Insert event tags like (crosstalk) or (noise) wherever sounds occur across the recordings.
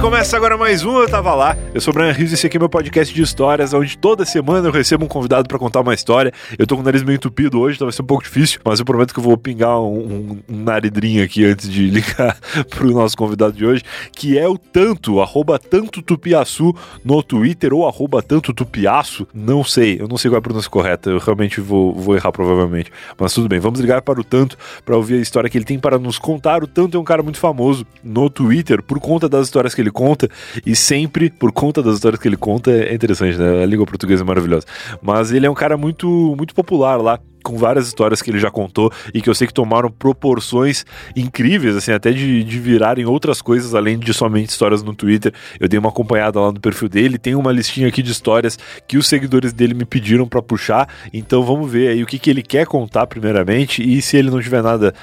Começa agora mais um Eu Tava Lá. Eu sou o Brian Rios e esse aqui é meu podcast de histórias, onde toda semana eu recebo um convidado para contar uma história. Eu tô com o nariz meio entupido hoje, então vai ser um pouco difícil, mas eu prometo que eu vou pingar um, um, um naridrinho aqui antes de (laughs) ligar pro nosso convidado de hoje, que é o Tanto, arroba Tanto Tupiaçu no Twitter ou arroba Tanto Tupiaço, não sei, eu não sei qual é a pronúncia correta, eu realmente vou, vou errar provavelmente, mas tudo bem, vamos ligar para o Tanto para ouvir a história que ele tem para nos contar. O Tanto é um cara muito famoso no Twitter por conta das histórias que ele conta e sempre por conta das histórias que ele conta é interessante, né? A língua portuguesa é maravilhosa. Mas ele é um cara muito muito popular lá com várias histórias que ele já contou e que eu sei que tomaram proporções incríveis, assim, até de, de virarem outras coisas além de somente histórias no Twitter. Eu dei uma acompanhada lá no perfil dele, tem uma listinha aqui de histórias que os seguidores dele me pediram para puxar, então vamos ver aí o que, que ele quer contar primeiramente e se ele não tiver nada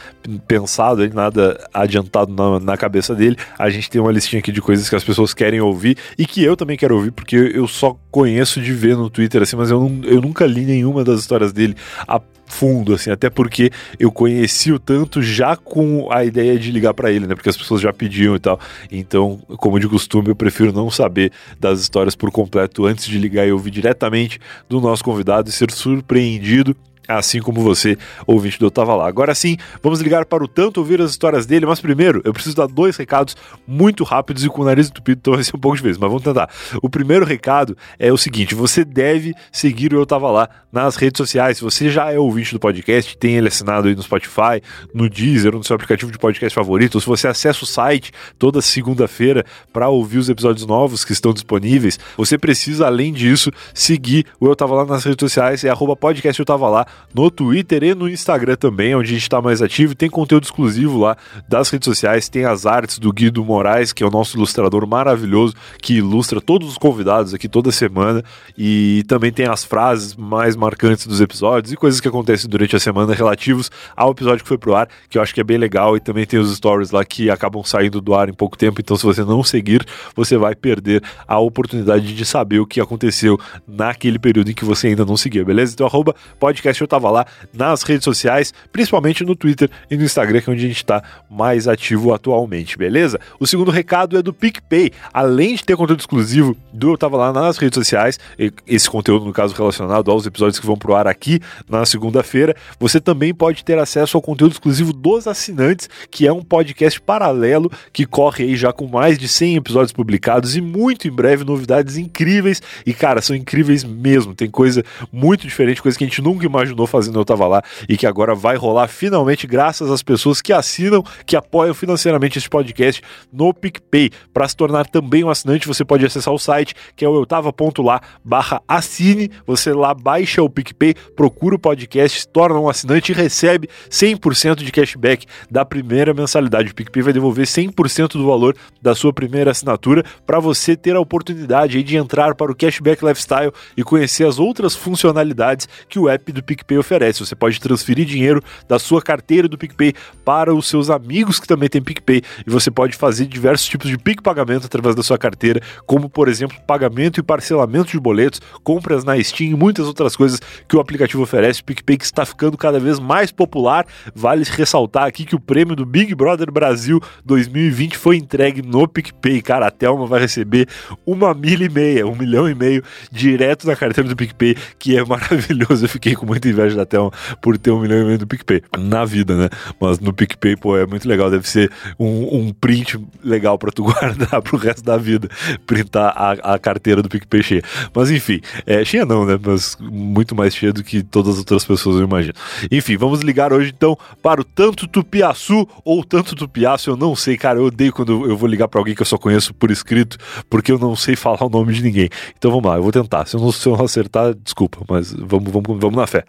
pensado, nada adiantado na, na cabeça dele, a gente tem uma listinha aqui de coisas que as pessoas querem ouvir e que eu também quero ouvir, porque eu só conheço de ver no Twitter, assim, mas eu, eu nunca li nenhuma das histórias dele a fundo, assim, até porque eu conheci o tanto já com a ideia de ligar para ele, né? Porque as pessoas já pediam e tal. Então, como de costume, eu prefiro não saber das histórias por completo antes de ligar e ouvir diretamente do nosso convidado e ser surpreendido assim como você, ouvinte do Tava Lá. Agora sim, vamos ligar para o tanto ouvir as histórias dele, mas primeiro eu preciso dar dois recados muito rápidos e com o nariz entupido, então vai ser um pouco vez, mas vamos tentar. O primeiro recado é o seguinte: você deve seguir o Eu Tava Lá nas redes sociais. Se você já é ouvinte do podcast, tem ele assinado aí no Spotify, no Deezer, no seu aplicativo de podcast favorito, ou se você acessa o site toda segunda-feira para ouvir os episódios novos que estão disponíveis, você precisa, além disso, seguir o Eu Tava Lá nas redes sociais, é arroba podcast Eu Tava Lá no Twitter e no Instagram também, onde a gente está mais ativo. Tem conteúdo exclusivo lá das redes sociais, tem as artes do Guido Moraes, que é o nosso ilustrador maravilhoso, que ilustra todos os convidados aqui toda semana. E também tem as frases mais marcantes dos episódios e coisas que acontecem durante a semana relativos ao episódio que foi pro ar, que eu acho que é bem legal. E também tem os stories lá que acabam saindo do ar em pouco tempo. Então, se você não seguir, você vai perder a oportunidade de saber o que aconteceu naquele período em que você ainda não seguiu, beleza? Então, arroba podcast eu tava lá nas redes sociais, principalmente no Twitter e no Instagram, que é onde a gente está mais ativo atualmente, beleza? O segundo recado é do PicPay. Além de ter conteúdo exclusivo do Eu Tava Lá nas redes sociais, esse conteúdo, no caso, relacionado aos episódios que vão pro ar aqui na segunda-feira, você também pode ter acesso ao conteúdo exclusivo dos assinantes, que é um podcast paralelo que corre aí já com mais de 100 episódios publicados e muito em breve novidades incríveis. E cara, são incríveis mesmo. Tem coisa muito diferente, coisa que a gente nunca imaginou fazendo Eu Tava Lá e que agora vai rolar finalmente graças às pessoas que assinam, que apoiam financeiramente este podcast no PicPay. Para se tornar também um assinante, você pode acessar o site que é o eutava.lá barra assine, você lá baixa o PicPay, procura o podcast, se torna um assinante e recebe 100% de cashback da primeira mensalidade. O PicPay vai devolver 100% do valor da sua primeira assinatura para você ter a oportunidade de entrar para o Cashback Lifestyle e conhecer as outras funcionalidades que o app do PicPay PicPay oferece. Você pode transferir dinheiro da sua carteira do PicPay para os seus amigos que também têm PicPay e você pode fazer diversos tipos de PIC pagamento através da sua carteira, como por exemplo pagamento e parcelamento de boletos, compras na Steam e muitas outras coisas que o aplicativo oferece. O PicPay que está ficando cada vez mais popular. Vale ressaltar aqui que o prêmio do Big Brother Brasil 2020 foi entregue no PicPay. Cara, a Thelma vai receber uma milha e meia, um milhão e meio direto na carteira do PicPay, que é maravilhoso. Eu fiquei com muita inveja da Thelma por ter um milhão e meio do PicPay. Na vida, né? Mas no PicPay, pô, é muito legal. Deve ser um, um print legal para tu (laughs) guardar pro resto da vida. Printar a, a carteira do PicPay cheia. Mas enfim, é, cheia não, né? Mas muito mais cheia do que todas as outras pessoas, eu imagino. Enfim, vamos ligar hoje então para o Tanto Tupiaçu ou Tanto Tupiaçu, eu não sei, cara. Eu odeio quando eu vou ligar para alguém que eu só conheço por escrito, porque eu não sei falar o nome de ninguém. Então vamos lá, eu vou tentar. Se eu não, se eu não acertar, desculpa, mas vamos, vamos, vamos na fé.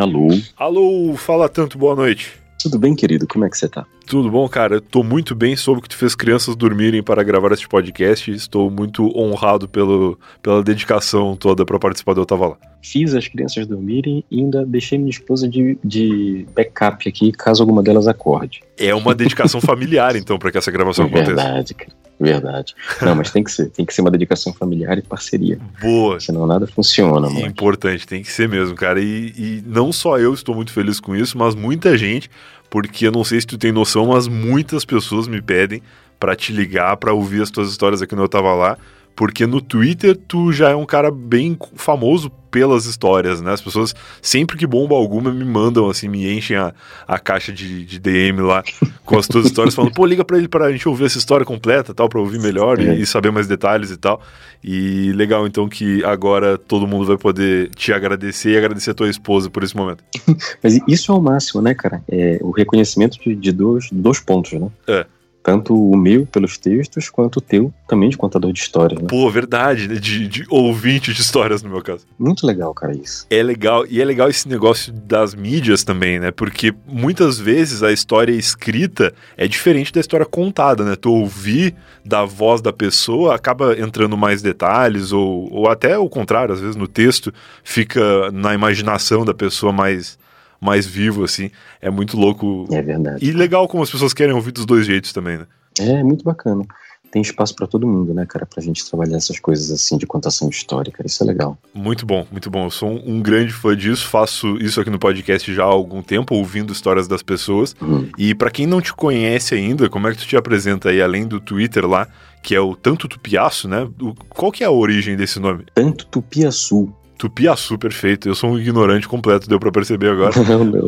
Alô? Alô, fala tanto, boa noite. Tudo bem, querido? Como é que você tá? Tudo bom, cara? Eu tô muito bem, soube que tu fez crianças dormirem para gravar este podcast. Estou muito honrado pelo, pela dedicação toda para participar do Eu Tava Lá. Fiz as crianças dormirem e ainda deixei minha esposa de, de backup aqui, caso alguma delas acorde. É uma dedicação (laughs) familiar, então, para que essa gravação é aconteça. Verdade, cara. Verdade. Não, mas tem que ser. Tem que ser uma dedicação familiar e parceria. Boa. Senão nada funciona, mano. Importante, tem que ser mesmo, cara. E, e não só eu estou muito feliz com isso, mas muita gente, porque eu não sei se tu tem noção, mas muitas pessoas me pedem para te ligar, para ouvir as tuas histórias aqui no Eu Tava Lá porque no Twitter tu já é um cara bem famoso pelas histórias, né? As pessoas, sempre que bomba alguma, me mandam, assim, me enchem a, a caixa de, de DM lá (laughs) com as tuas histórias, falando, pô, liga pra ele pra gente ouvir essa história completa, tal, pra ouvir melhor é. e, e, saber mais detalhes e tal. E legal, então, que agora todo mundo vai poder te agradecer e agradecer a tua esposa por esse momento. (laughs) Mas isso é o máximo, né, cara? É o reconhecimento de, de dois, dois pontos, né? É. Tanto o meu pelos textos, quanto o teu também de contador de histórias. Né? Pô, verdade, né? De, de ouvinte de histórias, no meu caso. Muito legal, cara, isso. É legal, e é legal esse negócio das mídias também, né? Porque muitas vezes a história escrita é diferente da história contada, né? Tu ouvir da voz da pessoa acaba entrando mais detalhes, ou, ou até o contrário, às vezes no texto fica na imaginação da pessoa mais mais vivo, assim. É muito louco. É verdade. E legal como as pessoas querem ouvir dos dois jeitos também, né? É, muito bacana. Tem espaço para todo mundo, né, cara, pra gente trabalhar essas coisas assim de contação histórica. Isso é legal. Muito bom, muito bom. Eu sou um, um grande fã disso, faço isso aqui no podcast já há algum tempo, ouvindo histórias das pessoas. Uhum. E para quem não te conhece ainda, como é que tu te apresenta aí, além do Twitter lá, que é o Tanto Tupiaço, né? O, qual que é a origem desse nome? Tanto Tupiaçu. Tupiaçu, perfeito. Eu sou um ignorante completo, deu pra perceber agora. não, não, não.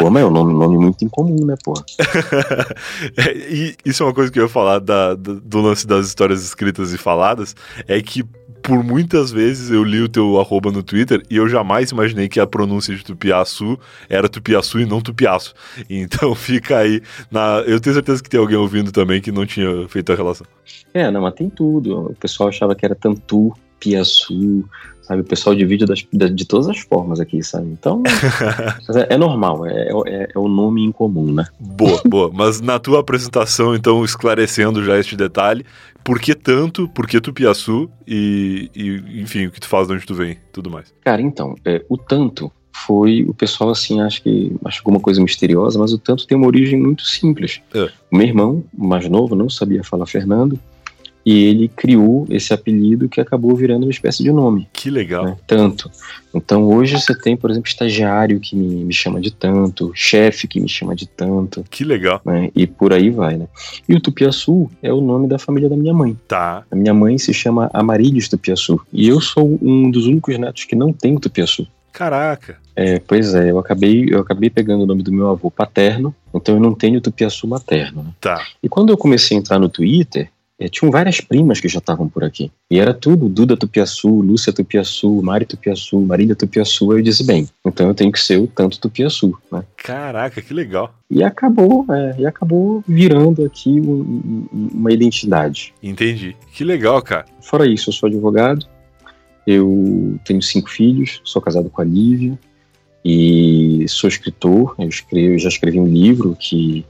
Pô, mas é um nome, nome muito incomum, né, pô? (laughs) é, e isso é uma coisa que eu ia falar da, do, do lance das histórias escritas e faladas, é que por muitas vezes eu li o teu arroba no Twitter e eu jamais imaginei que a pronúncia de Tupiaçu era Tupiaçu e não Tupiaço. Então (laughs) fica aí. Na... Eu tenho certeza que tem alguém ouvindo também que não tinha feito a relação. É, não, mas tem tudo. O pessoal achava que era Tantu, Piaçu, sabe? O pessoal divide das, de todas as formas aqui, sabe? Então, (laughs) é, é, normal, é, é, é, o nome em comum, né? Boa, boa. Mas na tua apresentação, então, esclarecendo já este detalhe, por que tanto, por que Tupiaçu e, e, enfim, o que tu faz, de onde tu vem, tudo mais? Cara, então, é, o tanto foi o pessoal assim acho que acho alguma coisa misteriosa mas o tanto tem uma origem muito simples é. o meu irmão mais novo não sabia falar Fernando e ele criou esse apelido que acabou virando uma espécie de nome. Que legal. Né? Tanto. Então hoje você tem, por exemplo, estagiário que me, me chama de tanto, chefe que me chama de tanto. Que legal. Né? E por aí vai, né? E o Tupiaçu é o nome da família da minha mãe. Tá. A minha mãe se chama Amarílios Tupiaçu. E eu sou um dos únicos netos que não tem Tupiaçu. Caraca. É, pois é, eu acabei, eu acabei pegando o nome do meu avô paterno, então eu não tenho Tupiaçu materno. Né? Tá. E quando eu comecei a entrar no Twitter, é, tinham várias primas que já estavam por aqui. E era tudo Duda Tupiaçu, Lúcia Tupiaçu, Mari Tupiaçu, Marília Tupiaçu. Aí eu disse, bem, então eu tenho que ser o tanto Tupiaçu, né? Caraca, que legal. E acabou, é, e acabou virando aqui um, um, uma identidade. Entendi. Que legal, cara. Fora isso, eu sou advogado, eu tenho cinco filhos, sou casado com a Lívia e sou escritor. Eu, escrevo, eu já escrevi um livro que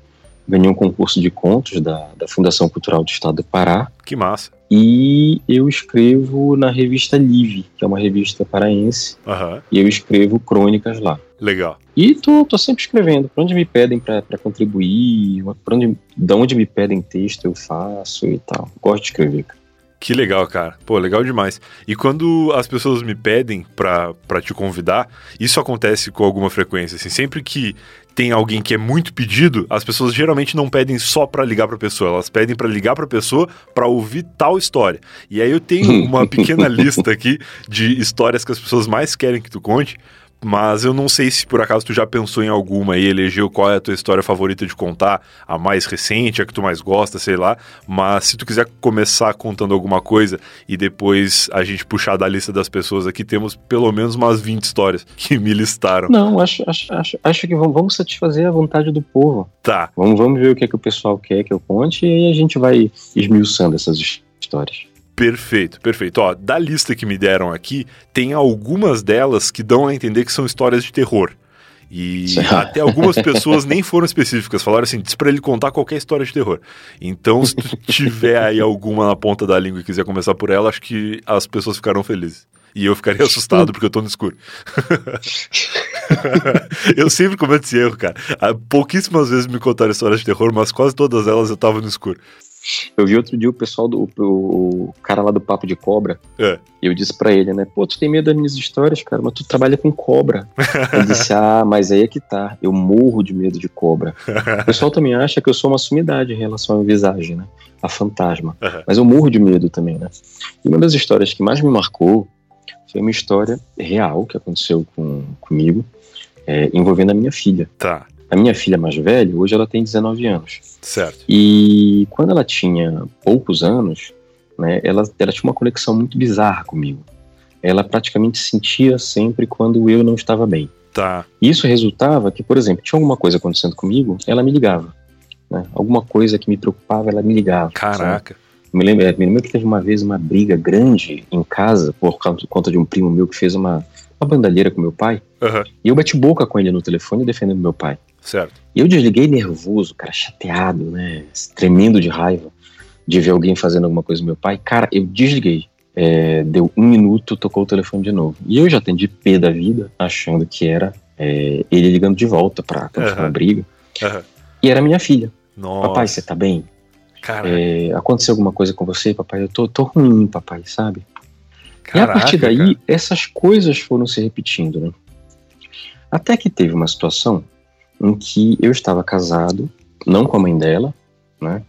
ganhei um concurso de contos da, da Fundação Cultural do Estado do Pará. Que massa. E eu escrevo na revista Live, que é uma revista paraense. Uhum. E eu escrevo crônicas lá. Legal. E tô, tô sempre escrevendo. Pra onde me pedem para contribuir, pra onde, da onde me pedem texto, eu faço e tal. Gosto de escrever, cara. Que legal, cara. Pô, legal demais. E quando as pessoas me pedem pra, pra te convidar, isso acontece com alguma frequência. Assim, sempre que tem alguém que é muito pedido, as pessoas geralmente não pedem só para ligar para a pessoa, elas pedem para ligar para a pessoa para ouvir tal história. E aí eu tenho uma pequena lista aqui de histórias que as pessoas mais querem que tu conte, mas eu não sei se por acaso tu já pensou em alguma e elegeu qual é a tua história favorita de contar, a mais recente, a que tu mais gosta, sei lá. Mas se tu quiser começar contando alguma coisa e depois a gente puxar da lista das pessoas aqui, temos pelo menos umas 20 histórias (laughs) que me listaram. Não, acho, acho, acho, acho que vamos satisfazer a vontade do povo. Tá. Vamos, vamos ver o que, é que o pessoal quer que eu conte e aí a gente vai esmiuçando essas histórias. Perfeito, perfeito. Ó, da lista que me deram aqui, tem algumas delas que dão a entender que são histórias de terror. E até algumas (laughs) pessoas nem foram específicas, falaram assim, diz pra ele contar qualquer história de terror. Então, se tu tiver aí alguma na ponta da língua e quiser começar por ela, acho que as pessoas ficarão felizes. E eu ficaria assustado porque eu tô no escuro. (laughs) eu sempre cometo esse erro, cara. Pouquíssimas vezes me contaram histórias de terror, mas quase todas elas eu tava no escuro. Eu vi outro dia o pessoal do o, o cara lá do Papo de Cobra. É. E eu disse pra ele, né? Pô, tu tem medo das minhas histórias, cara, mas tu trabalha com cobra. Ele disse, ah, mas aí é que tá. Eu morro de medo de cobra. O pessoal também acha que eu sou uma sumidade em relação à visagem, né? A fantasma. Uhum. Mas eu morro de medo também, né? E uma das histórias que mais me marcou foi uma história real que aconteceu com, comigo, é, envolvendo a minha filha. Tá, A minha filha mais velha, hoje ela tem 19 anos. certo. E quando ela tinha poucos anos, né, ela, ela tinha uma conexão muito bizarra comigo. Ela praticamente sentia sempre quando eu não estava bem. Tá, isso resultava que, por exemplo, tinha alguma coisa acontecendo comigo, ela me ligava. Né? Alguma coisa que me preocupava, ela me ligava. sabe? caraca. Me lembro, é, me lembro que teve uma vez uma briga grande em casa por causa- conta de um primo meu que fez uma, uma bandalheira com meu pai. Aham, E eu bati boca com ele no telefone defendendo meu pai. certo. E eu desliguei nervoso, cara, chateado, né? Tremendo de raiva de ver alguém fazendo alguma coisa com meu pai. Cara, eu desliguei. É, deu um minuto, tocou o telefone de novo. E eu já atendi pé da vida, achando que era é, ele ligando de volta pra continuar a briga. Aham. E era minha filha. Nossa, Papai, você tá bem? caraca, É, aconteceu alguma coisa com você, papai? Eu tô, tô ruim, papai, sabe? E a caraca, partir daí, cara. essas coisas foram se repetindo, né? Até que teve uma situação em que eu estava casado, não com a mãe dela, né?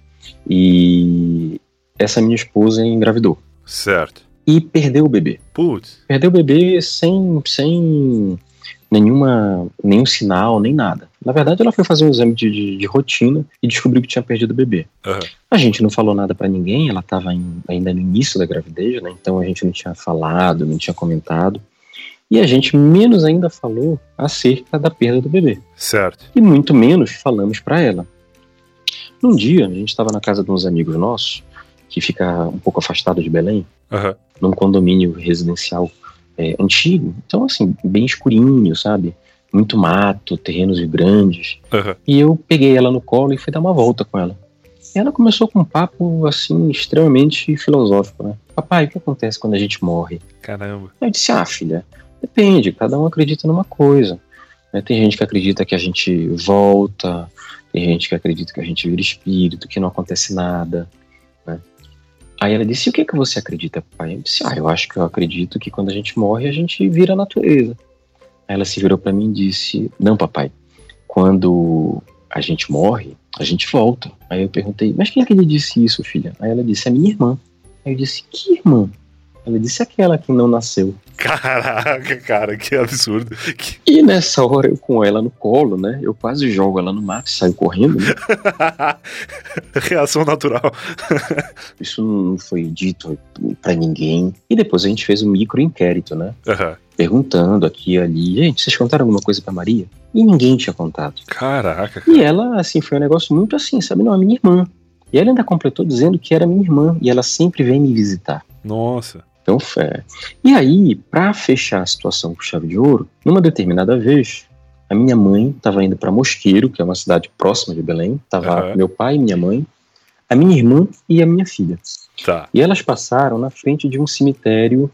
E essa minha esposa engravidou. Certo. E perdeu o bebê. Putz, Perdeu o bebê sem, sem nenhuma, nenhum sinal, nem nada. Na verdade, ela foi fazer um exame de, de- de rotina e descobriu que tinha perdido o bebê. Aham. A gente não falou nada pra ninguém, ela estava ainda no início da gravidez, né? Então a gente não tinha falado, não tinha comentado. E a gente menos ainda falou acerca da perda do bebê. certo. E muito menos falamos pra ela. Num dia, a gente estava na casa de uns amigos nossos, que fica um pouco afastado de Belém, Aham, num condomínio residencial é, antigo. Então, assim, bem escurinho, sabe? Muito mato, terrenos grandes. aham. E eu peguei ela no colo e fui dar uma volta com ela. E ela começou com um papo, assim, extremamente filosófico, né? Papai, o que acontece quando a gente morre? Caramba. Eu disse, ah, filha, depende, cada um acredita numa coisa. né? Tem gente que acredita que a gente volta, tem gente que acredita que a gente vira espírito, que não acontece nada. né? Aí ela disse, e o que, que você acredita, papai? Eu disse, ah, eu acho que eu acredito que quando a gente morre, a gente vira a natureza. Ela se virou para mim e disse, não, papai, quando a gente morre, a gente volta. Aí eu perguntei, mas quem é que lhe disse isso, filha? Aí ela disse, a minha irmã. Aí eu disse, que irmã? Ela disse, aquela que não nasceu. Caraca, cara, que absurdo. Que- E nessa hora eu com ela no colo, né? Eu quase jogo ela no mato e saio correndo. Né? (laughs) Reação natural. (laughs) Isso não foi dito pra ninguém. E depois a gente fez um micro inquérito, né? Aham. Perguntando aqui e ali, gente, vocês contaram alguma coisa pra Maria? E ninguém tinha contado. Caraca, cara. E ela, assim, foi um negócio muito assim, sabe? Não, é minha irmã. E ela ainda completou dizendo que era minha irmã. E ela sempre vem me visitar. Nossa. Então, fé. E aí, pra fechar a situação com chave de ouro, numa determinada vez, a minha mãe estava indo para Mosqueiro, que é uma cidade próxima de Belém. Tava Aham. meu pai, minha mãe, a minha irmã e a minha filha. Tá. E elas passaram na frente de um cemitério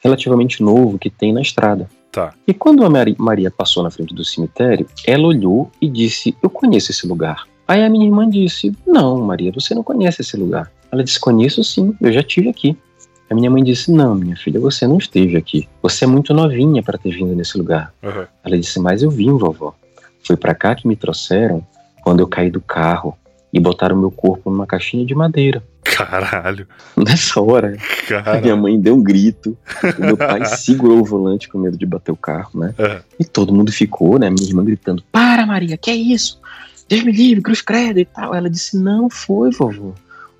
relativamente novo que tem na estrada. Tá. E quando a Mari- Maria passou na frente do cemitério, ela olhou e disse: Eu conheço esse lugar. Aí a minha irmã disse: Não, Maria, você não conhece esse lugar. Ela disse: Conheço sim, eu já tive aqui. A minha mãe disse: Não, minha filha, você não esteve aqui. Você é muito novinha para ter vindo nesse lugar. Aham. Ela disse: Mas eu vim, vovó. Foi para cá que me trouxeram quando eu caí do carro e botaram meu corpo numa caixinha de madeira. Caralho. (laughs) Nessa hora, a Cara. minha mãe deu um grito, meu pai (laughs) segurou o volante com medo de bater o carro, né? E todo mundo ficou, né? Minha irmã gritando: Para, Maria, que é isso? Deus me livre, cruz credo e tal. Ela disse: Não foi, vovô.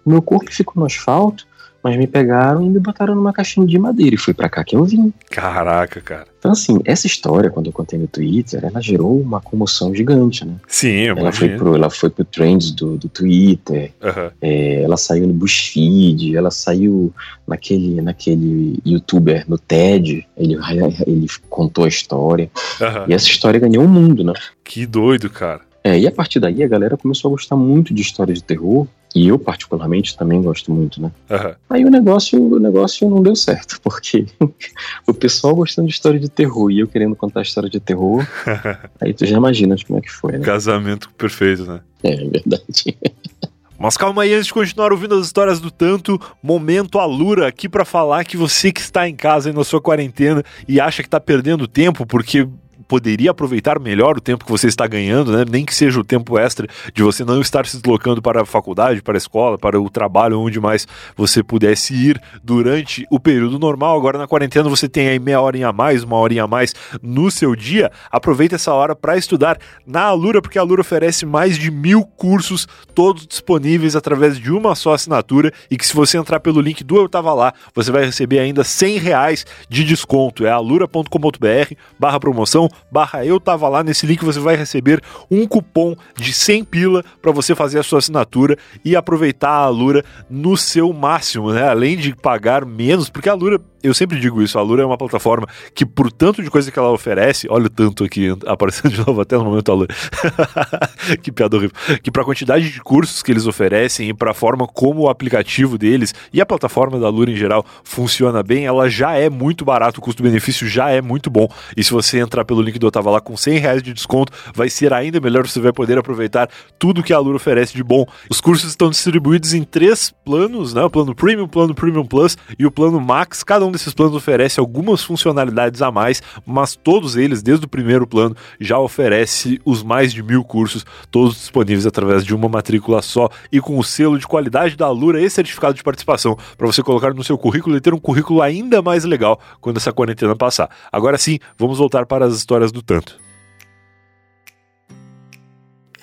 O meu corpo ficou no asfalto, mas me pegaram e me botaram numa caixinha de madeira. E foi pra cá que eu vim. Caraca, cara. Então, assim, essa história, quando eu contei no Twitter, ela gerou uma comoção gigante, né? Sim, eu Ela foi, pro, ela foi pro trends do, do Twitter, Aham. é, ela saiu no BuzzFeed, ela saiu naquele, naquele youtuber, no TED, ele, (laughs) ele contou a história. Aham. E essa história ganhou o mundo, né? Que doido, cara. É, e a partir daí a galera começou a gostar muito de histórias de terror, e eu particularmente também gosto muito, né? Aham. Aí o negócio, o negócio não deu certo, porque (laughs) o pessoal gostando de história de terror e eu querendo contar história de terror, (laughs) aí tu já imaginas como é que foi, né? Casamento perfeito, né? É, é verdade. (laughs) Mas calma aí, antes de continuar ouvindo as histórias do tanto, momento Alura aqui para falar que você que está em casa aí na sua quarentena e acha que está perdendo tempo porque poderia aproveitar melhor o tempo que você está ganhando, né? nem que seja o tempo extra de você não estar se deslocando para a faculdade, para a escola, para o trabalho, onde mais você pudesse ir durante o período normal. Agora na quarentena você tem aí meia hora a mais, uma horinha a mais no seu dia. Aproveita essa hora para estudar na Alura, porque a Alura oferece mais de mil cursos, todos disponíveis através de uma só assinatura e que se você entrar pelo link do Eu Tava Lá, você vai receber ainda 100 reais de desconto. É alura.com.br barra promoção barra eu tava lá. Nesse link você vai receber um cupom de 100 pila para você fazer a sua assinatura e aproveitar a Alura no seu máximo, né? Além de pagar menos, porque a Alura eu sempre digo isso, a Lura é uma plataforma que, por tanto de coisa que ela oferece, olha o tanto aqui aparecendo de novo até no momento a Lura. (laughs) que piada horrível. Que para a quantidade de cursos que eles oferecem e para a forma como o aplicativo deles e a plataforma da Lura em geral funciona bem, ela já é muito barato, o custo-benefício já é muito bom. E se você entrar pelo link do Eu Tava Lá com 100 reais de desconto, vai ser ainda melhor, você vai poder aproveitar tudo que a Lura oferece de bom. Os cursos estão distribuídos em três planos, né? O plano Premium, o plano Premium Plus e o plano Max. Cada um desses planos oferece algumas funcionalidades a mais, mas todos eles, desde o primeiro plano, já oferece os mais de mil cursos, todos disponíveis através de uma matrícula só e com o selo de qualidade da Alura e certificado de participação para você colocar no seu currículo e ter um currículo ainda mais legal quando essa quarentena passar. Agora sim, vamos voltar para as histórias do tanto.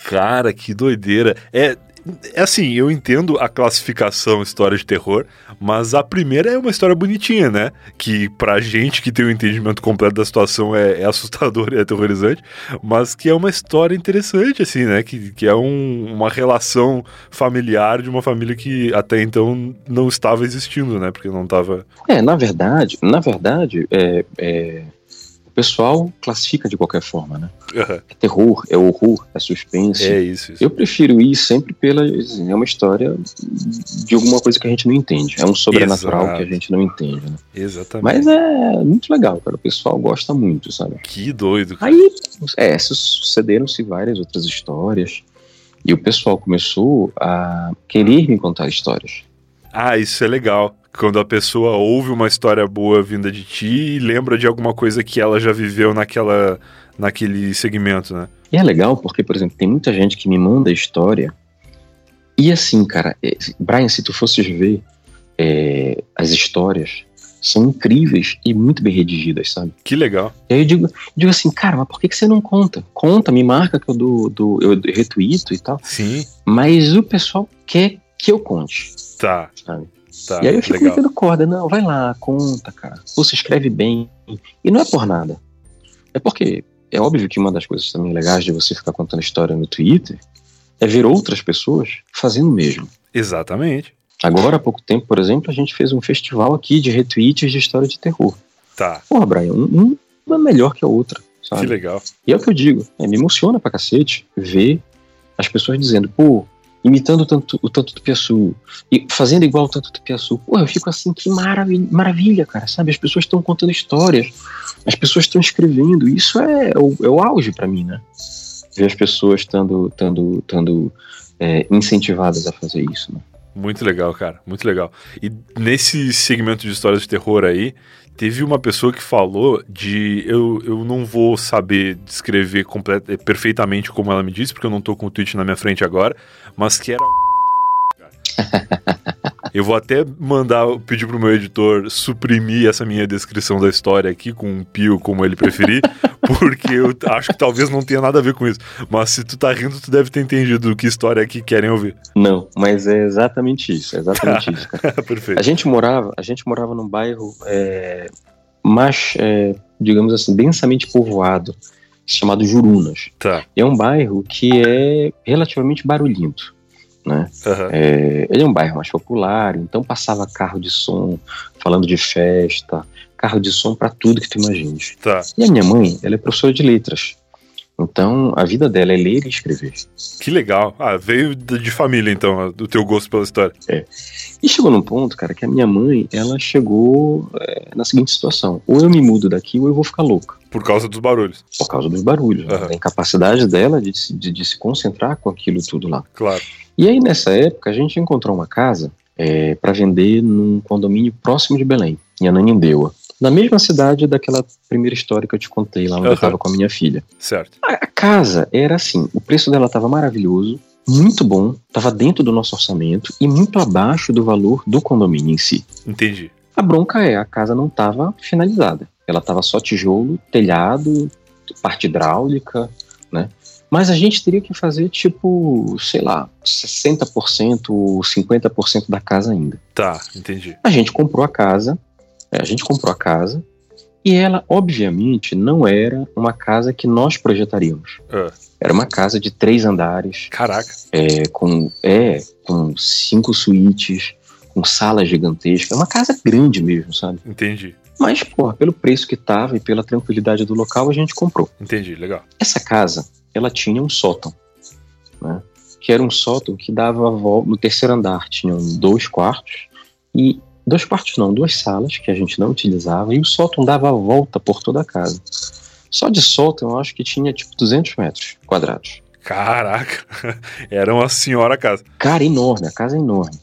Cara, que doideira. É, é assim, eu entendo a classificação história de terror, mas a primeira é uma história bonitinha, né? Que pra gente que tem o um entendimento completo da situação é, é assustador e aterrorizante, mas que é uma história interessante, assim, né? Que, que é um, uma relação familiar de uma família que até então não estava existindo, né? Porque não estava. É, na verdade, na verdade, é, é pessoal classifica de qualquer forma, né? Uhum. É terror, é horror, é suspense. É isso, isso, Eu prefiro ir sempre pela. É uma história de alguma coisa que a gente não entende. É um sobrenatural Exato. que a gente não entende, né? Exatamente. Mas é muito legal, cara. O pessoal gosta muito, sabe? Que doido. Cara. Aí, é, sucederam-se várias outras histórias. E o pessoal começou a querer me contar histórias. Ah, isso é legal quando a pessoa ouve uma história boa vinda de ti e lembra de alguma coisa que ela já viveu naquela, naquele segmento, né? E é legal porque, por exemplo, tem muita gente que me manda história e assim, cara, é, Brian, se tu fosses ver é, as histórias, são incríveis e muito bem redigidas, sabe? Que legal. E aí eu digo, digo assim, cara, mas por que, que você não conta? Conta, me marca que eu dou, dou, eu retuito e tal. Sim. Mas o pessoal quer que eu conte. Tá. Sabe? Tá, e aí eu fico legal. metendo corda, não, vai lá, conta, cara. Você escreve bem. E não é por nada. É porque é óbvio que uma das coisas também legais de você ficar contando história no Twitter é ver outras pessoas fazendo o mesmo. Exatamente. Agora, há pouco tempo, por exemplo, a gente fez um festival aqui de retweets de história de terror. Tá. Porra, Brian, um, uma é melhor que a outra. Sabe? Que legal. E é o que eu digo, é, me emociona pra cacete ver as pessoas dizendo, pô, imitando tanto, o tanto do Piaçu e fazendo igual o tanto do Piaçu. Pô, eu fico assim, que maravilha, maravilha cara, sabe? As pessoas estão contando histórias, as pessoas estão escrevendo. Isso é, é o, é o auge para mim, né? Ver as pessoas estando é, incentivadas a fazer isso, né? Muito legal, cara, muito legal. E nesse segmento de histórias de terror aí, teve uma pessoa que falou de. Eu, eu não vou saber descrever complet, perfeitamente como ela me disse, porque eu não tô com o tweet na minha frente agora, mas que era. (laughs) Eu vou até mandar, pedir pro meu editor suprimir essa minha descrição da história aqui com um pio como ele preferir, porque eu acho que talvez não tenha nada a ver com isso. Mas se tu tá rindo, tu deve ter entendido que história é que querem ouvir. Não, mas é exatamente isso, é exatamente isso. (laughs) Perfeito. A gente morava, a gente morava num bairro é, mais, é, digamos assim, densamente povoado, chamado Jurunas. Tá. É um bairro que é relativamente barulhento né? Uhum. É, ele é um bairro mais popular, então passava carro de som, falando de festa, carro de som para tudo que tu imagines. Tá. E a minha mãe, ela é professora de letras. Então, a vida dela é ler e escrever. Que legal. Ah, veio de família, então, do teu gosto pela história. É. E chegou num ponto, cara, que a minha mãe, ela chegou é, na seguinte situação. Ou eu me mudo daqui, ou eu vou ficar louca. Por causa dos barulhos. Por causa dos barulhos. Uhum. Né? A incapacidade dela de, de, de, se concentrar com aquilo tudo lá. Claro. E aí, nessa época, a gente encontrou uma casa é, para vender num condomínio próximo de Belém, em Ananindeua. Na mesma cidade daquela primeira história que eu te contei lá onde eu Aham. estava com a minha filha. Certo. A, casa era assim, o preço dela estava maravilhoso, muito bom, estava dentro do nosso orçamento e muito abaixo do valor do condomínio em si. Entendi. A bronca é, a casa não estava finalizada. Ela estava só tijolo, telhado, parte hidráulica, né? Mas a gente teria que fazer tipo, sei lá, 60%, 50% da casa ainda. Tá, entendi. A gente comprou a casa, a gente comprou a casa e ela, obviamente, não era uma casa que nós projetaríamos. Ah. Era uma casa de três andares, Caraca. é, com, é, com cinco suítes, com sala gigantesca. É uma casa grande mesmo, sabe? Entendi. Mas, porra, pelo preço que tava e pela tranquilidade do local, a gente comprou. Entendi. Legal. Essa casa, ela tinha um sótão, né? Que era um sótão que dava a volta. No terceiro andar tinham dois quartos e dois quartos não, duas salas que a gente não utilizava e o sótão dava a volta por toda a casa. Só de sótão eu acho que tinha tipo 200 metros quadrados. Caraca. (laughs) Era uma senhora casa. Cara, enorme, a casa é enorme.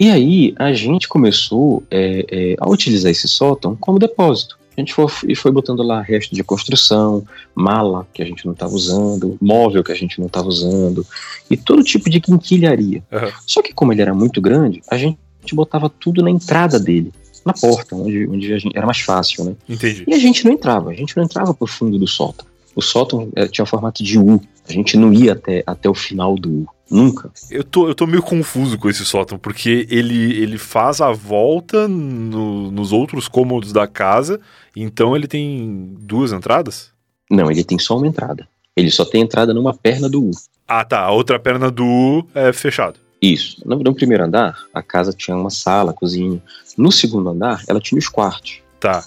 E aí a gente começou é, é, a utilizar esse sótão como depósito. A gente foi, e foi botando lá resto de construção, mala que a gente não estava usando, móvel que a gente não estava usando, e todo tipo de quinquilharia. Aham. Só que como ele era muito grande, a gente botava tudo na entrada dele, na porta, onde, onde a gente, era mais fácil, né? Entendi. E a gente não entrava, a gente não entrava pro fundo do sótão. O sótão eh, tinha formato de U, a gente não ia até, até o final do U, nunca. Eu tô, eu tô meio confuso com esse sótão, porque ele, ele faz a volta no- nos outros cômodos da casa, então ele tem duas entradas? Não, ele tem só uma entrada. Ele só tem entrada numa perna do U. Ah, tá. A outra perna do U é fechado. Isso. No, no primeiro andar, a casa tinha uma sala, cozinha. No segundo andar, ela tinha os quartos. Tá.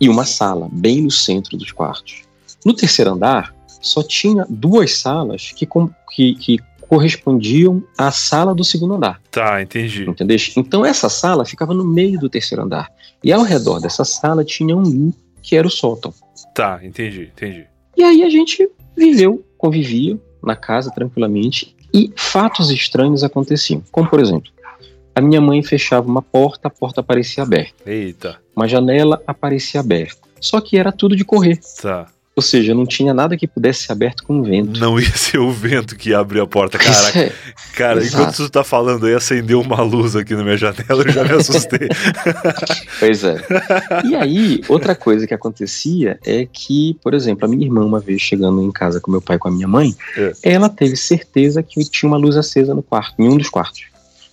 E uma sala, bem no centro dos quartos. No terceiro andar, só tinha duas salas que, com- que, que correspondiam à sala do segundo andar. Tá, entendi. Entendeu? Então essa sala ficava no meio do terceiro andar. E ao redor dessa sala tinha um U, que era o sótão. Tá, entendi, entendi. E aí a gente viveu, convivia na casa tranquilamente e fatos estranhos aconteciam. Como, por exemplo, a minha mãe fechava uma porta, a porta aparecia aberta. Eita. Uma janela aparecia aberta. Só que era tudo de correr. Tá. Ou seja, não tinha nada que pudesse ser aberto com vento. Não ia ser o vento que ia abrir a porta. Caraca, (laughs) É, cara, exato. enquanto tu tá falando aí, acendeu uma luz aqui na minha janela, eu já me assustei. (laughs) pois é. E aí, outra coisa que acontecia é que, por exemplo, a minha irmã, uma vez chegando em casa com meu pai e com a minha mãe, É. ela teve certeza que tinha uma luz acesa no quarto, em um dos quartos.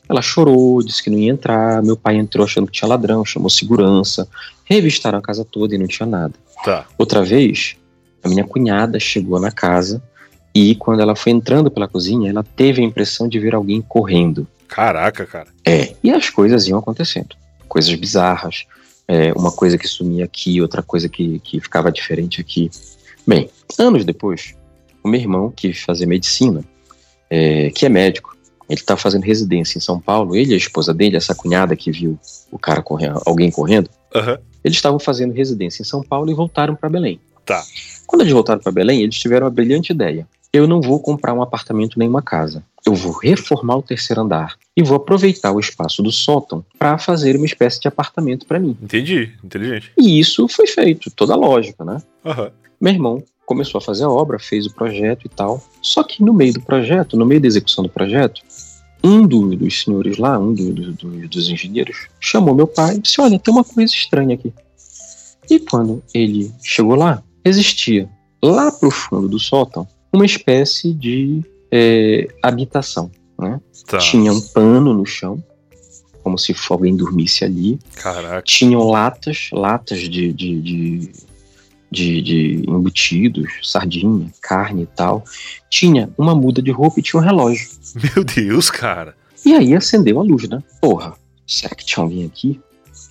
Ela chorou, disse que não ia entrar. Meu pai entrou achando que tinha ladrão, chamou segurança. Revistaram a casa toda e não tinha nada. Tá. Outra vez, a minha cunhada chegou na casa e, quando ela foi entrando pela cozinha, ela teve a impressão de ver alguém correndo. Caraca, cara. É. E as coisas iam acontecendo. Coisas bizarras. É, uma coisa que sumia aqui, outra coisa que, que ficava diferente aqui. Bem, anos depois, o meu irmão, que fazia medicina, é, que é médico, ele estava fazendo residência em São Paulo, ele e a esposa dele, essa cunhada que viu o cara correndo, alguém correndo, Aham. eles estavam fazendo residência em São Paulo e voltaram para Belém. Tá. Quando eles voltaram para Belém, eles tiveram uma brilhante ideia. Eu não vou comprar um apartamento nem uma casa. Eu vou reformar o terceiro andar e vou aproveitar o espaço do sótão para fazer uma espécie de apartamento para mim. Entendi. Inteligente. E isso foi feito, toda a lógica, né? Aham. Meu irmão começou a fazer a obra, fez o projeto e tal. Só que no meio do projeto, no meio da execução do projeto, um do- dos senhores lá, um do- do- do- dos engenheiros, chamou meu pai e disse: Olha, tem uma coisa estranha aqui. E quando ele chegou lá, existia lá pro fundo do sótão uma espécie de é, habitação. Né? Tá. Tinha um pano no chão, como se alguém dormisse ali Caraca. tinham latas, latas de, de, de, de, de embutidos, sardinha, carne e tal. Tinha uma muda de roupa e tinha um relógio. Meu Deus, cara. E aí acendeu a luz, né? Porra, será que tinha alguém aqui?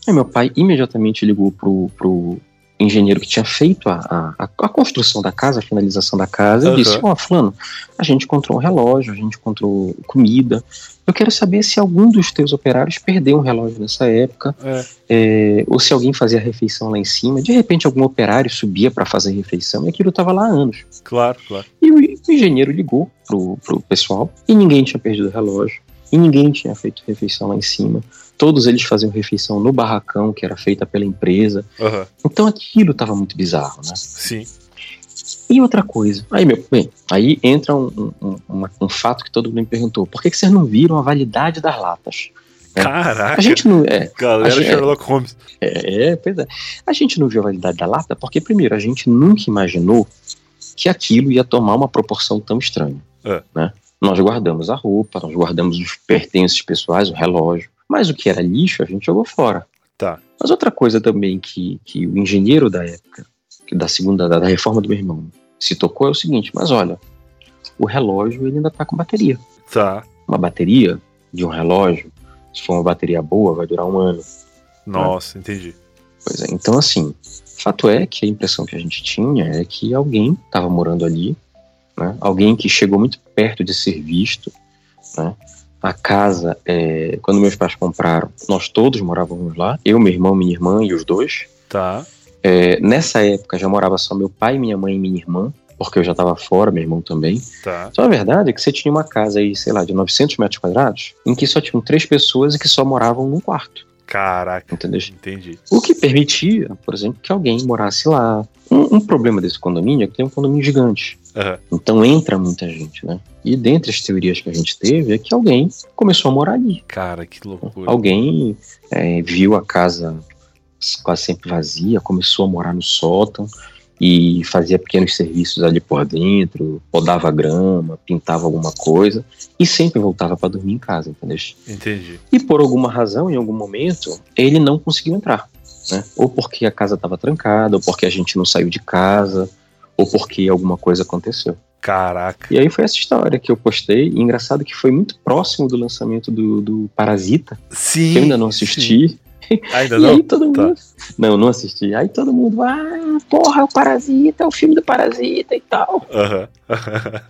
Aí meu pai imediatamente ligou pro, pro engenheiro que tinha feito a, a, a construção da casa, a finalização da casa, Uhum. e disse: Ó, Fulano, a gente encontrou um relógio, a gente encontrou comida. Eu quero saber se algum dos teus operários perdeu um relógio nessa época, É. é, ou se alguém fazia refeição lá em cima. De repente, algum operário subia para fazer refeição e aquilo estava lá há anos. Claro, claro. E o, o engenheiro ligou pro, pro pessoal e ninguém tinha perdido o relógio. E ninguém tinha feito refeição lá em cima. Todos eles faziam refeição no barracão que era feita pela empresa. Aham. Então aquilo estava muito bizarro, né? Sim. E outra coisa, aí meu, bem, aí entra um, um, um, um fato que todo mundo me perguntou: por que, que vocês não viram a validade das latas? É. Caraca. A gente não é, Galera gente- Sherlock Holmes. é, é, pois é. A gente não viu a validade da lata porque primeiro a gente nunca imaginou que aquilo ia tomar uma proporção tão estranha, É. né? Nós guardamos a roupa, nós guardamos os pertences pessoais, o relógio, mas o que era lixo a gente jogou fora. Tá. Mas outra coisa também que, que o engenheiro da época, que da segunda, da, da reforma do meu irmão, se tocou é o seguinte, mas olha, o relógio ele ainda tá com bateria. Tá. Uma bateria de um relógio, se for uma bateria boa, vai durar um ano. Nossa, entendi. Pois é, então assim, fato é que a impressão que a gente tinha é que alguém estava morando ali, né? alguém que chegou muito perto de ser visto, né? A casa, é, quando meus pais compraram, nós todos morávamos lá, eu, meu irmão, minha irmã e os dois. Tá. É, nessa época já morava só meu pai, minha mãe e minha irmã, porque eu já estava fora, meu irmão também. Tá. Só a verdade é que você tinha uma casa aí, sei lá, de 900 metros quadrados, em que só tinham três pessoas e que só moravam num quarto, Caraca. entendeu? Entendi. O que permitia, por exemplo, que alguém morasse lá. Um, um problema desse condomínio é que tem um condomínio gigante. Aham. Então entra muita gente, né? E dentre as teorias que a gente teve é que alguém começou a morar ali. Cara, que loucura. Alguém é, viu a casa quase sempre vazia, começou a morar no sótão e fazia pequenos serviços ali por dentro, podava grama, pintava alguma coisa e sempre voltava para dormir em casa, entendeu? Entendi. E por alguma razão, em algum momento, ele não conseguiu entrar. Né? Ou porque a casa estava trancada, ou porque a gente não saiu de casa, ou porque alguma coisa aconteceu. Caraca. E aí foi essa história que eu postei. E engraçado que foi muito próximo do lançamento do, do Parasita, Sim. que eu ainda não sim. Ainda (laughs) e não? aí todo Tá. mundo. Não, não assisti. Aí todo mundo, ah, porra, é o Parasita, é o filme do Parasita e tal. (laughs)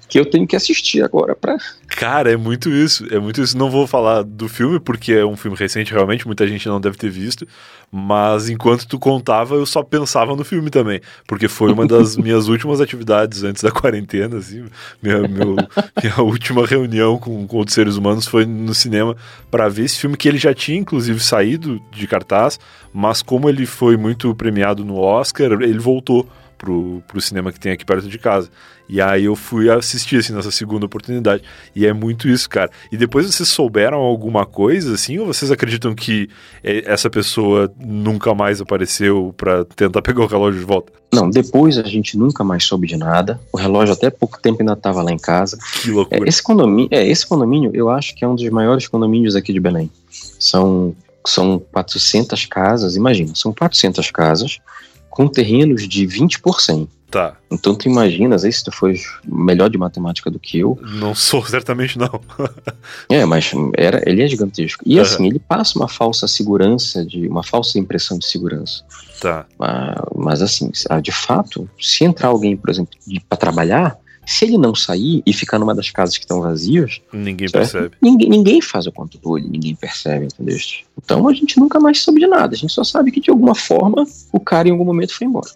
Que eu tenho que assistir agora pra. Cara, é muito isso. É muito isso. Não vou falar do filme, porque é um filme recente, realmente, muita gente não deve ter visto. Mas enquanto tu contava, eu só pensava no filme também. Porque foi uma das (laughs) minhas últimas atividades antes da quarentena, assim. Minha, meu- minha última reunião com, com outros seres humanos foi no cinema para ver esse filme que ele já tinha, inclusive, saído de cartaz, mas como ele foi muito premiado no Oscar, ele voltou pro, pro cinema que tem aqui perto de casa. E aí eu fui assistir, assim, nessa segunda oportunidade. E é muito isso, cara. E depois vocês souberam alguma coisa, assim, ou vocês acreditam que eh, essa pessoa nunca mais apareceu pra tentar (laughs) pegar o relógio de volta? Não, depois a gente nunca mais soube de nada. O relógio até pouco tempo ainda estava lá em casa. Que É, loucura. esse, condomínio, é, esse condomínio eu acho que é um dos maiores condomínios aqui de Belém. São, são 400 casas, imagina, são 400 casas com terrenos de 20 por 100. Tá. Então tu imaginas, aí se tu for melhor de matemática do que eu, Não sou, (laughs) certamente não. é, mas era, ele é gigantesco. E Aham. assim, ele passa uma falsa segurança, de uma falsa impressão de segurança. Tá. Mas, mas assim, ah, de fato, se entrar alguém, por exemplo, para trabalhar, se ele não sair e ficar numa das casas que estão vazias, Ninguém Certo. percebe. Ninguém, ninguém faz o controle, ninguém percebe, entendeu? Então a gente nunca mais soube de nada. A gente só sabe que de alguma forma o cara em algum momento foi embora.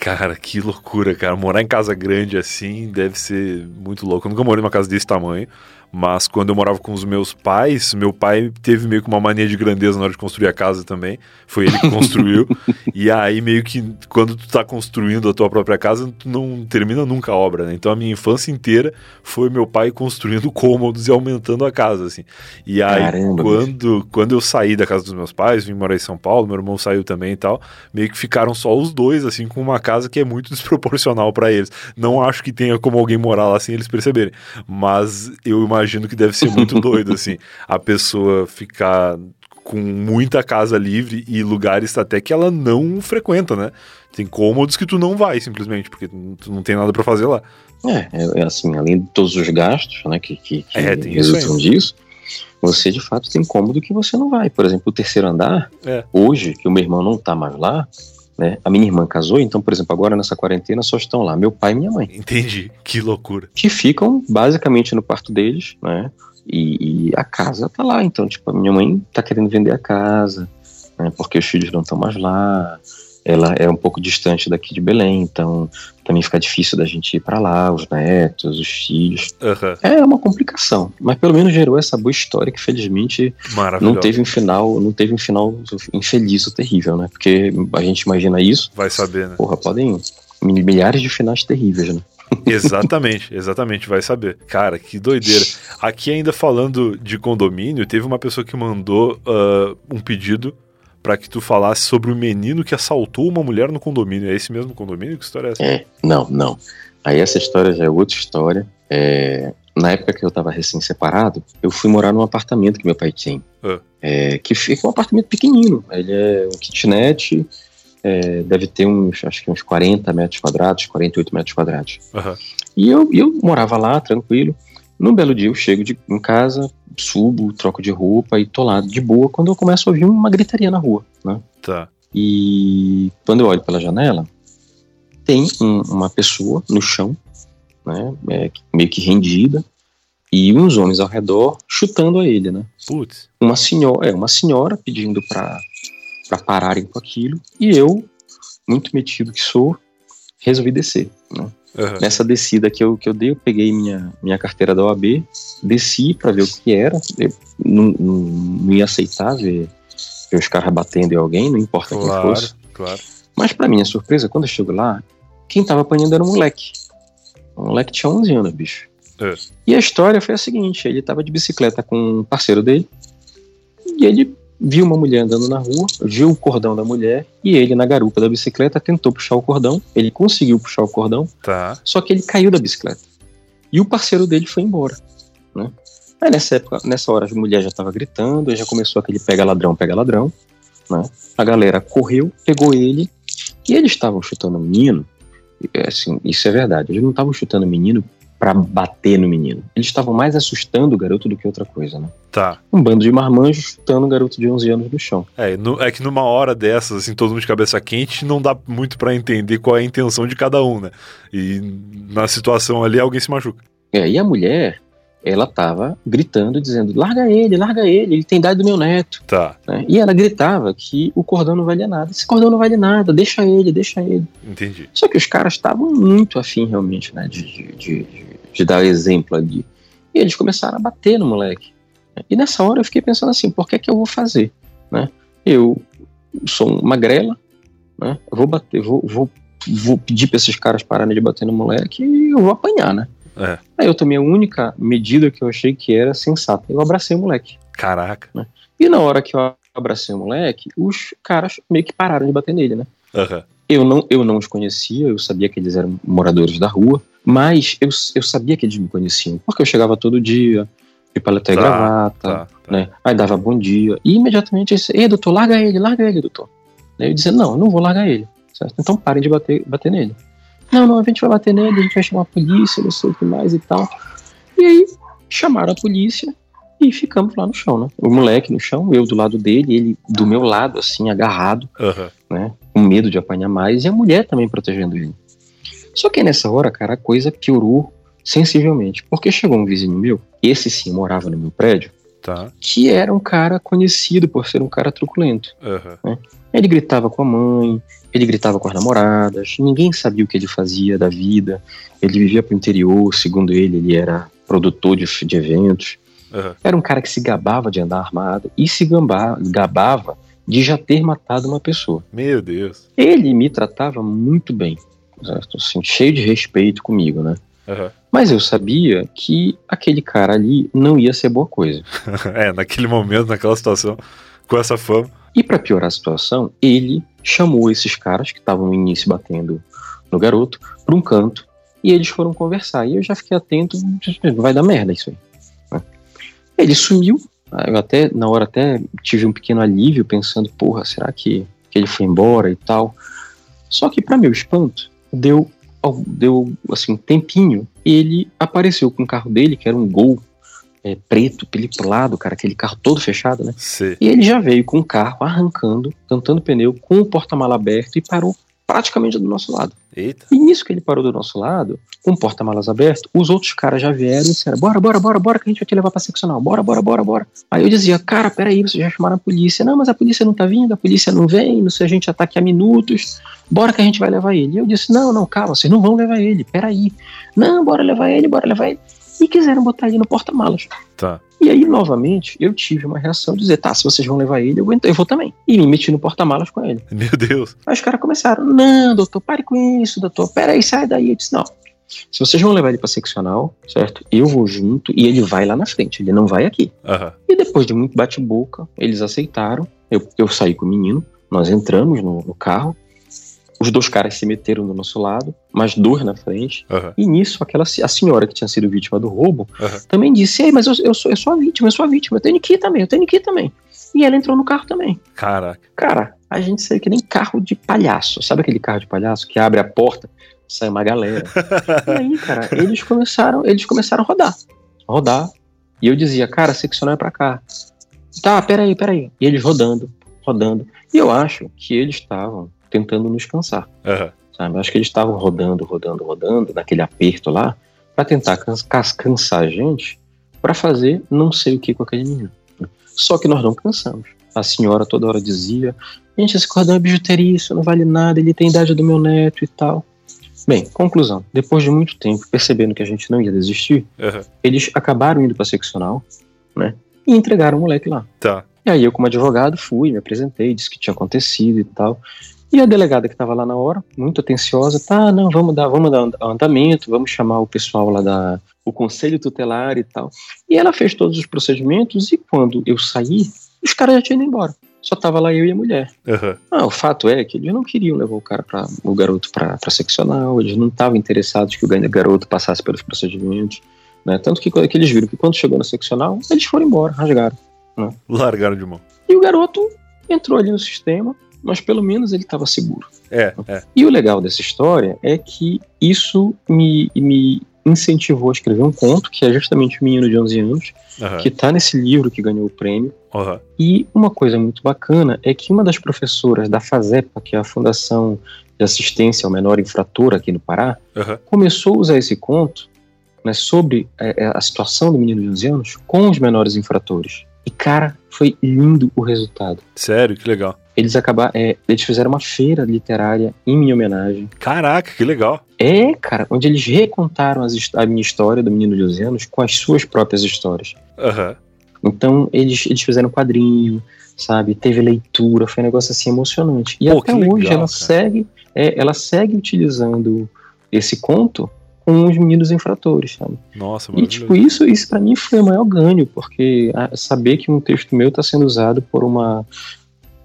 Cara, que loucura, cara. Morar em casa grande assim deve ser muito louco. Eu nunca morei numa casa desse tamanho, mas quando eu morava com os meus pais, meu pai teve meio que uma mania de grandeza na hora de construir a casa também. Foi ele que (laughs) construiu. e aí, meio que quando tu tá construindo a tua própria casa, tu não termina nunca a obra, né? Então a minha infância inteira foi meu pai construindo (laughs) cômodos e aumentando a casa, assim. E aí, Caramba, quando, quando eu saí da casa dos meus pais, vim morar em São Paulo, meu irmão saiu também e tal, meio que ficaram só os dois, assim, com uma casa que é muito (laughs) desproporcional pra eles. Não acho que tenha como alguém morar lá sem eles perceberem, mas eu imagino que deve ser muito (laughs) doido, assim, a pessoa ficar com muita casa livre e lugares até que ela não frequenta, né? Tem cômodos que tu não vai, simplesmente, porque tu não tem nada pra fazer lá. É, é, é assim, além de todos os gastos né, que, que, que É, tem isso resultam disso, você de fato tem cômodo que você não vai. Por exemplo, o terceiro andar, É. hoje, que o meu irmão não tá mais lá, Né? A minha irmã casou, então, por exemplo, agora nessa quarentena só estão lá meu pai e minha mãe. Entendi. Que loucura. Que ficam basicamente no quarto deles, né? E, e a casa tá lá. Então, tipo, a minha mãe tá querendo vender a casa, né? Porque os filhos não estão mais lá ela é um pouco distante daqui de Belém, então também fica difícil da gente ir para lá, os netos, os filhos. Uhum. É uma complicação, mas pelo menos gerou essa boa história que felizmente não teve um final, não teve um final infeliz ou terrível, né? Porque a gente imagina isso. Vai saber, né? Porra, podem milhares de finais terríveis, né? (laughs) exatamente, exatamente, vai saber. Cara, que doideira. Aqui ainda falando de condomínio, teve uma pessoa que mandou uh, um pedido para que tu falasse sobre o menino que assaltou uma mulher no condomínio. É esse mesmo condomínio? Que história é essa? É, não, não. Aí essa história já é outra história. É, na época que eu estava recém-separado, eu fui morar num apartamento que meu pai tinha. Ah. É, que fica um apartamento pequenino. Ele é um kitnet, é, deve ter uns, acho que uns 40 metros quadrados, 48 metros quadrados. Uhum. E eu, eu morava lá, tranquilo. Num belo dia eu chego de, em casa, subo, troco de roupa e tô lá de boa quando eu começo a ouvir uma gritaria na rua, né? Tá. E quando eu olho pela janela, tem um, uma pessoa no chão, né? É, meio que rendida, e uns homens ao redor chutando a ele, né? Putz. Uma senhora, é, uma senhora pedindo para pararem com aquilo, e eu, muito metido que sou, resolvi descer, né? Uhum. Nessa descida que eu, que eu dei, eu peguei minha, minha carteira da OAB, desci para ver o que era. Eu não, não, não ia aceitar ver, ver os caras batendo em alguém, não importa claro, quem fosse. Claro. Mas, para minha surpresa, quando eu chego lá, quem tava apanhando era um moleque. O moleque tinha 11 anos, bicho. É. E a história foi a seguinte: ele tava de bicicleta com um parceiro dele, e ele viu uma mulher andando na rua, viu o cordão da mulher e ele na garupa da bicicleta tentou puxar o cordão. Ele conseguiu puxar o cordão, tá. só que ele caiu da bicicleta. E o parceiro dele foi embora, né? Aí nessa época, nessa hora a mulher já estava gritando, já começou aquele pega ladrão, pega ladrão, né? A galera correu, pegou ele e eles estavam chutando o menino. Assim, isso é verdade. Eles não estavam chutando o menino para bater no menino. Eles estavam mais assustando o garoto do que outra coisa, né? Tá. Um bando de marmanjos chutando um garoto de 11 anos no chão. É, no, é que numa hora dessas, assim, todo mundo de cabeça quente, não dá muito para entender qual é a intenção de cada um, né? E na situação ali, alguém se machuca. É, e a mulher, ela tava gritando, dizendo: larga ele, larga ele, ele tem idade do meu neto. Tá. Né? E ela gritava que o cordão não valia nada. Esse cordão não vale nada, deixa ele, deixa ele. Entendi. Só que os caras estavam muito afim, realmente, né, de, de, de, de dar exemplo ali. E eles começaram a bater no moleque. E nessa hora eu fiquei pensando assim: por que, que eu vou fazer? Né? Eu sou uma grela, né? eu vou bater, vou, vou, vou pedir para esses caras pararem de bater no moleque e eu vou apanhar, né? É. Aí eu tomei a única medida que eu achei que era sensata. Eu abracei o moleque. Caraca. Né? E na hora que eu abracei o moleque, os caras meio que pararam de bater nele, né? Uhum. Eu, não, eu não os conhecia, eu sabia que eles eram moradores da rua, mas eu, eu sabia que eles me conheciam, porque eu chegava todo dia, de paletó e tá, gravata, tá, tá. né? Aí dava bom dia. E imediatamente disse, ei, doutor, larga ele, larga ele, doutor. Eu dizia, não, eu não vou largar ele. Certo? Então parem de bater, bater nele. Não, não, a gente vai bater nele, a gente vai chamar a polícia, não sei o que mais e tal. E aí chamaram a polícia e ficamos lá no chão, né? O moleque no chão, eu do lado dele, ele do meu lado, assim, agarrado, uhum. né? Com medo de apanhar mais, e a mulher também protegendo ele. Só que nessa hora, cara, a coisa piorou sensivelmente. Porque chegou um vizinho meu, esse sim morava no meu prédio, tá. que era um cara conhecido por ser um cara truculento. Uhum. Né? Ele gritava com a mãe, ele gritava com as namoradas, ninguém sabia o que ele fazia da vida. Ele vivia pro interior, segundo ele, ele era produtor de, de eventos. Uhum. Era um cara que se gabava de andar armado e se gamba, gabava de já ter matado uma pessoa. Meu Deus. Ele me tratava muito bem, assim, cheio de respeito comigo, né? Uhum. Mas eu sabia que aquele cara ali não ia ser boa coisa. (laughs) é, naquele momento, naquela situação, com essa fama. E para piorar a situação, ele chamou esses caras que estavam no início batendo no garoto para um canto e eles foram conversar. E eu já fiquei atento, vai dar merda isso aí. Né? Ele sumiu. Eu até, na hora até tive um pequeno alívio pensando, porra, será que, que ele foi embora e tal? Só que para meu espanto, deu deu assim um tempinho, ele apareceu com o carro dele, que era um Gol é, preto, pelipulado, cara, aquele carro todo fechado, né? Sim. E ele já veio com o carro arrancando, cantando pneu, com o porta-mala aberto e parou praticamente do nosso lado. Eita. E nisso que ele parou do nosso lado, com porta-malas aberto, os outros caras já vieram e disseram: bora, bora, bora, bora, que a gente vai te levar pra seccional, bora, bora, bora, bora. Aí eu dizia: cara, peraí, vocês já chamaram a polícia. Não, mas a polícia não tá vindo, a polícia não vem, não sei, a gente já tá aqui há minutos, bora que a gente vai levar ele. E eu disse: não, não, calma, vocês não vão levar ele, peraí. Não, bora levar ele, bora levar ele. E quiseram botar ele no porta-malas. Tá. E aí, novamente, eu tive uma reação de dizer, tá, se vocês vão levar ele, eu vou, eu vou também. E me meti no porta-malas com ele. Meu Deus. Aí os caras começaram, não, doutor, pare com isso, doutor, peraí, sai daí. Eu disse, não, se vocês vão levar ele pra seccional, certo? Eu vou junto e ele vai lá na frente, ele não vai aqui. Aham. E depois de muito bate-boca, eles aceitaram, eu, eu saí com o menino, nós entramos no, no carro, os dois caras se meteram do nosso lado, mais dois na frente, Aham. e nisso, aquela, a senhora que tinha sido vítima do roubo Aham. também disse: Ei, mas eu, eu, sou, eu sou a vítima, eu sou a vítima, eu tenho que ir também, eu tenho que ir também. E ela entrou no carro também. Caraca. Cara, a gente saiu que nem carro de palhaço. Sabe aquele carro de palhaço que abre a porta, sai uma galera? (laughs) e aí, cara, eles começaram, eles começaram a rodar. Rodar. E eu dizia, cara, seccionar é pra cá. Tá, peraí, peraí. E eles rodando, rodando. E eu acho que eles estavam tentando nos cansar Aham. sabe? Acho que eles estavam rodando, rodando, rodando, naquele aperto lá, pra tentar cansar a gente, pra fazer não sei o que com aquele menino. Só que nós não cansamos. A senhora toda hora dizia: gente, esse cordão é bijuteria, isso não vale nada, ele tem idade do meu neto e tal. Bem, conclusão: depois de muito tempo, percebendo que a gente não ia desistir, Aham. eles acabaram indo pra seccional, né? E entregaram o moleque lá. Tá. E aí eu, como advogado, fui, me apresentei, disse que tinha acontecido e tal. E a delegada que estava lá na hora, muito atenciosa, tá, não, vamos dar, vamos dar and- andamento, vamos chamar o pessoal lá da o conselho tutelar e tal. E ela fez todos os procedimentos e quando eu saí, os caras já tinham ido embora. Só tava lá eu e a mulher. Aham. Ah, o fato é que eles não queriam levar o cara para o garoto para seccional, eles não estavam interessados que o garoto passasse pelos procedimentos, né? Tanto que, que eles viram que quando chegou na seccional, eles foram embora, rasgaram. Largaram de mão. E o garoto entrou ali no sistema, mas pelo menos ele estava seguro. É, é. E o legal dessa história é que isso me, me incentivou a escrever um conto, que é justamente o menino de 11 anos, Aham. que está nesse livro que ganhou o prêmio. Aham. E uma coisa muito bacana é que uma das professoras da FASEPA, que é a Fundação de Assistência ao Menor Infrator aqui no Pará, Aham. começou a usar esse conto né, sobre é, é, a situação do menino de 11 anos com os menores infratores. E, cara, foi lindo o resultado. Sério, que legal. Eles acabaram, é, eles fizeram uma feira literária em minha homenagem. Caraca, que legal. É, cara, onde eles recontaram as a minha história do menino de 11 anos com as suas próprias histórias. Aham. Então, eles, eles fizeram quadrinho, sabe? Teve leitura, foi um negócio assim emocionante. E Pô, até que legal, hoje ela cara. segue, é, ela segue utilizando esse conto com os meninos infratores, sabe? Nossa, E, tipo, isso, isso para mim foi o maior ganho, porque saber que um texto meu está sendo usado por uma.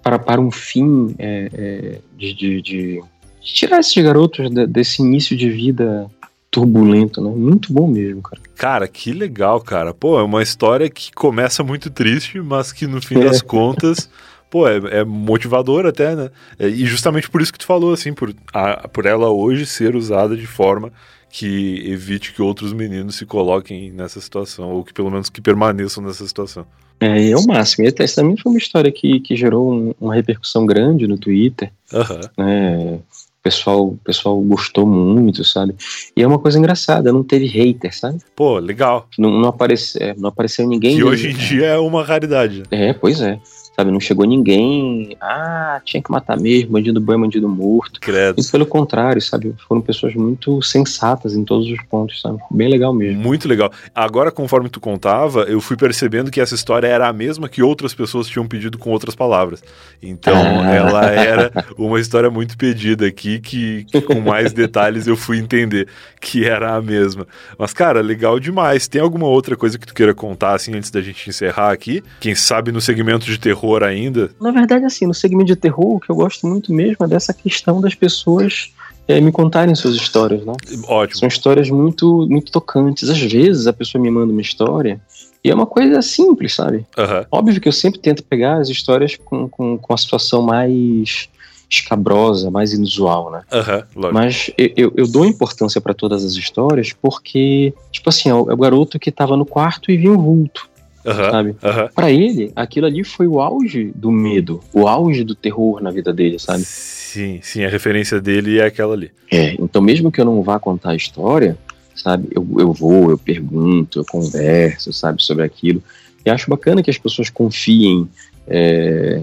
Para, para um fim é, é, de, de, de tirar esses garotos de- desse início de vida turbulento, né? Muito bom mesmo, cara. Cara, que legal, cara. Pô, é uma história que começa muito triste, mas que no fim É. das contas, pô, é, é motivador até, né? É, E justamente por isso que tu falou, assim, por, a- por ela hoje ser usada de forma que evite que outros meninos se coloquem nessa situação, ou que pelo menos que permaneçam nessa situação. É, é o máximo. E essa também foi uma história que, que gerou um- uma repercussão grande no Twitter, Aham. né? O pessoal, o pessoal gostou muito, sabe? E é uma coisa engraçada, não teve hater, sabe? Pô, legal. Não, não, aparece, é, não apareceu ninguém. Que hoje em é, dia é uma raridade. É, pois é. Sabe, não chegou ninguém. Ah, tinha que matar mesmo, bandido bom é bandido morto. Credo. E pelo contrário, sabe? Foram pessoas muito sensatas em todos os pontos, sabe? Bem legal mesmo. Muito legal. Agora, conforme tu contava, eu fui percebendo que essa história era a mesma que outras pessoas tinham pedido com outras palavras. Então, Ah. ela era uma história muito pedida aqui, que, que com mais detalhes eu fui entender que era a mesma. Mas, cara, legal demais. Tem alguma outra coisa que tu queira contar, assim, antes da gente encerrar aqui? Quem sabe no segmento de terror ainda? Na verdade, assim, no segmento de terror, o que eu gosto muito mesmo é dessa questão das pessoas é, me contarem suas histórias, né? Ótimo. São histórias muito, muito tocantes. Às vezes a pessoa me manda uma história e é uma coisa simples, sabe? Aham. Óbvio que eu sempre tento pegar as histórias com, com, com a situação mais escabrosa, mais inusual, né? Uhum, Mas eu, eu, eu, dou importância para todas as histórias porque, tipo assim, é o, é o garoto que estava no quarto e viu um vulto. Uhum, sabe? Uhum. Para ele, aquilo ali foi o auge do medo, o auge do terror na vida dele, sabe? Sim, sim, a referência dele é aquela ali. É, então mesmo que eu não vá contar a história, sabe? Eu, eu vou, eu pergunto, eu converso, sabe, sobre aquilo. E acho bacana que as pessoas confiem é,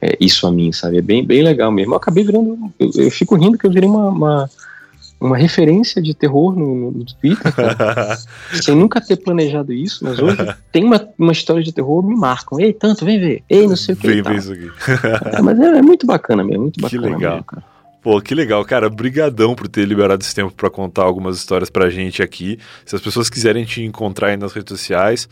é, isso a mim, sabe? É bem, bem legal mesmo. Eu acabei virando. Eu, eu fico rindo que eu virei uma, uma, uma referência de terror no, no Twitter, cara. (laughs) sem nunca ter planejado isso, mas hoje tem uma, uma história de terror, me marcam. Ei, tanto, vem ver. Ei, não sei o que. Vem ver isso aqui. é, mas é, é, muito bacana mesmo, muito bacana. Que legal. Mesmo, cara. Pô, que legal, cara. Brigadão por ter liberado esse tempo para contar algumas histórias pra gente aqui. Se as pessoas quiserem te encontrar aí nas redes sociais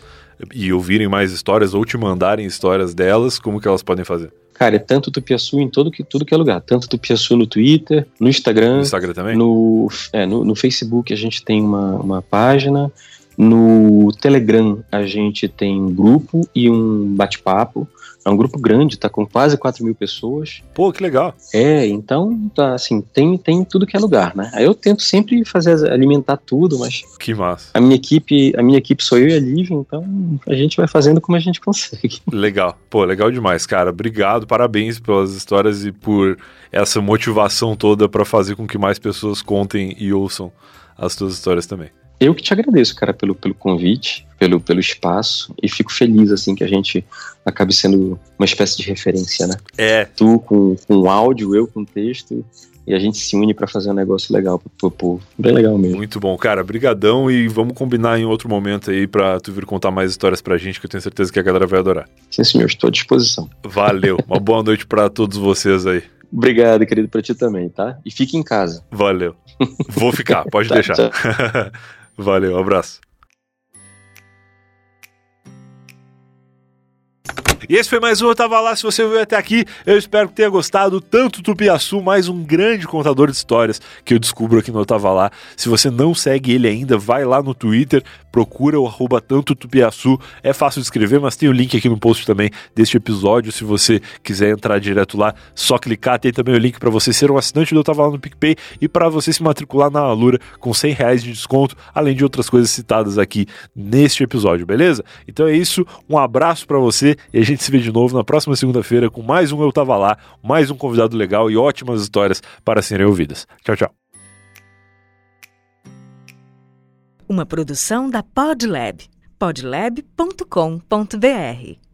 e ouvirem mais histórias ou te mandarem histórias delas, como que elas podem fazer? Cara, é tanto Tupiaçu em todo que, tudo que é lugar. Tanto Tupiaçu no Twitter, no Instagram. No Instagram também? No, é, no, no Facebook a gente tem uma, uma página. No Telegram a gente tem um grupo e um bate-papo. É um grupo grande, tá com quase 4 mil pessoas. Pô, que legal. É, então, tá, assim, tem, tem tudo que é lugar, né? Aí eu tento sempre fazer, alimentar tudo, mas... Que massa. A minha equipe, a minha equipe sou eu e a Lívia, então a gente vai fazendo como a gente consegue. (laughs) Legal. Pô, legal demais, cara. Obrigado, parabéns pelas histórias e por essa motivação toda para fazer com que mais pessoas contem e ouçam as tuas histórias também. Eu que te agradeço, cara, pelo, pelo convite, pelo, pelo espaço, e fico feliz, assim, que a gente acabe sendo uma espécie de referência, né? É. Tu com, com áudio, eu com texto, e a gente se une para fazer um negócio legal pro, povo. Bem legal mesmo. Muito bom, cara. Brigadão e vamos combinar em outro momento aí pra tu vir contar mais histórias pra gente, que eu tenho certeza que a galera vai adorar. Sim, senhor, estou à disposição. Valeu. Uma (laughs) boa noite para todos vocês aí. Obrigado, querido, pra ti também, tá? E fique em casa. Valeu. Vou ficar, pode (laughs) tá, deixar. (laughs) Valeu, abraço. E esse foi mais um Eu Tava Lá. Se você veio até aqui, eu espero que tenha gostado. Tanto Tupiaçu, mais um grande contador de histórias que eu descubro aqui no Eu Tava Lá. Se você não segue ele ainda, vai lá no Twitter, procura o arroba tanto Tupiaçu. É fácil de escrever, mas tem o link aqui no post também deste episódio. Se você quiser entrar direto lá, só clicar. Tem também o link para você ser um assinante do Eu Tava Lá no PicPay e para você se matricular na Alura com 100 reais de desconto, além de outras coisas citadas aqui neste episódio, beleza? Então é isso, um abraço para você e a gente se vê de novo na próxima segunda-feira com mais um Eu Tava Lá, mais um convidado legal e ótimas histórias para serem ouvidas. Tchau, tchau. Uma produção da Podlab. podlab.com.br